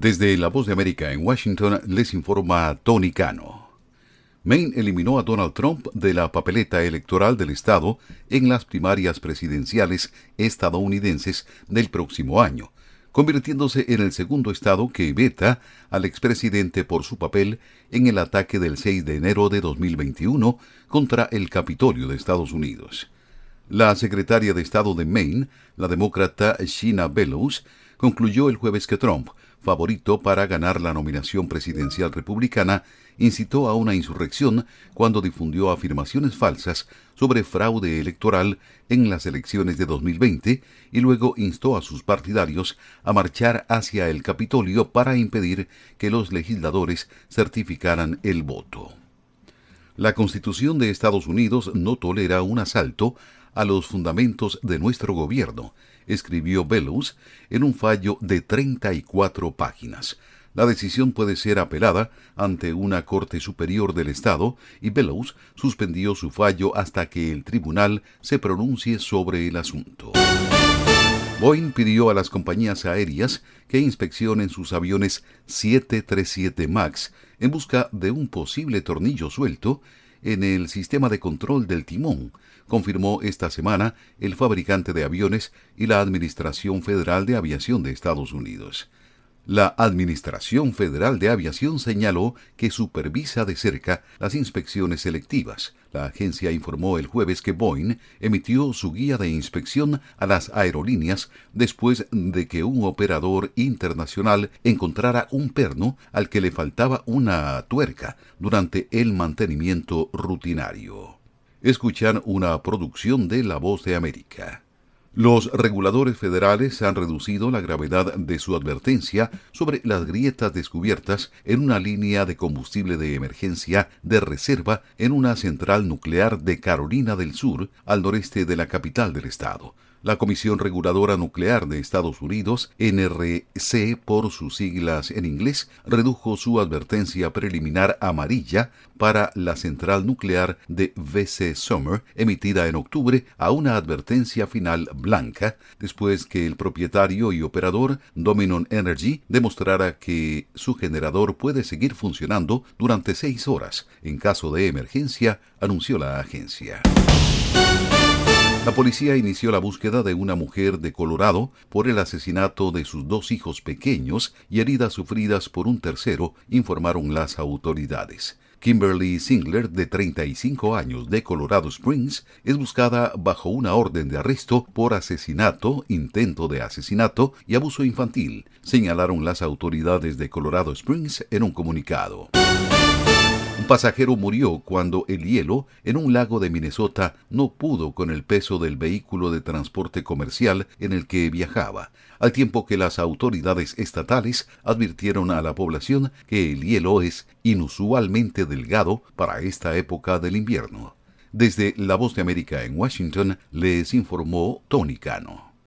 Desde La Voz de América en Washington les informa Tony Cano. Maine eliminó a Donald Trump de la papeleta electoral del Estado en las primarias presidenciales estadounidenses del próximo año, convirtiéndose en el segundo estado que veta al expresidente por su papel en el ataque del 6 de enero de 2021 contra el Capitolio de Estados Unidos. La secretaria de Estado de Maine, la demócrata Sheena Bellows, concluyó el jueves que Trump favorito para ganar la nominación presidencial republicana, incitó a una insurrección cuando difundió afirmaciones falsas sobre fraude electoral en las elecciones de 2020 y luego instó a sus partidarios a marchar hacia el Capitolio para impedir que los legisladores certificaran el voto. La Constitución de Estados Unidos no tolera un asalto a los fundamentos de nuestro gobierno, escribió Bellows en un fallo de 34 páginas. La decisión puede ser apelada ante una Corte Superior del Estado y Bellows suspendió su fallo hasta que el tribunal se pronuncie sobre el asunto. Boeing pidió a las compañías aéreas que inspeccionen sus aviones 737 MAX en busca de un posible tornillo suelto en el sistema de control del timón, confirmó esta semana el fabricante de aviones y la Administración Federal de Aviación de Estados Unidos. La Administración Federal de Aviación señaló que supervisa de cerca las inspecciones selectivas. La agencia informó el jueves que Boeing emitió su guía de inspección a las aerolíneas después de que un operador internacional encontrara un perno al que le faltaba una tuerca durante el mantenimiento rutinario. Escuchan una producción de La Voz de América. Los reguladores federales han reducido la gravedad de su advertencia sobre las grietas descubiertas en una línea de combustible de emergencia de reserva en una central nuclear de Carolina del Sur, al noreste de la capital del estado. La Comisión Reguladora Nuclear de Estados Unidos, NRC por sus siglas en inglés, redujo su advertencia preliminar amarilla para la central nuclear de VC Summer, emitida en octubre, a una advertencia final blanca, después que el propietario y operador Dominion Energy demostrara que su generador puede seguir funcionando durante seis horas en caso de emergencia, anunció la agencia. La policía inició la búsqueda de una mujer de Colorado por el asesinato de sus dos hijos pequeños y heridas sufridas por un tercero, informaron las autoridades. Kimberly Singler, de 35 años, de Colorado Springs, es buscada bajo una orden de arresto por asesinato, intento de asesinato y abuso infantil, señalaron las autoridades de Colorado Springs en un comunicado. Pasajero murió cuando el hielo en un lago de Minnesota no pudo con el peso del vehículo de transporte comercial en el que viajaba, al tiempo que las autoridades estatales advirtieron a la población que el hielo es inusualmente delgado para esta época del invierno. Desde La Voz de América en Washington les informó Tony Cano.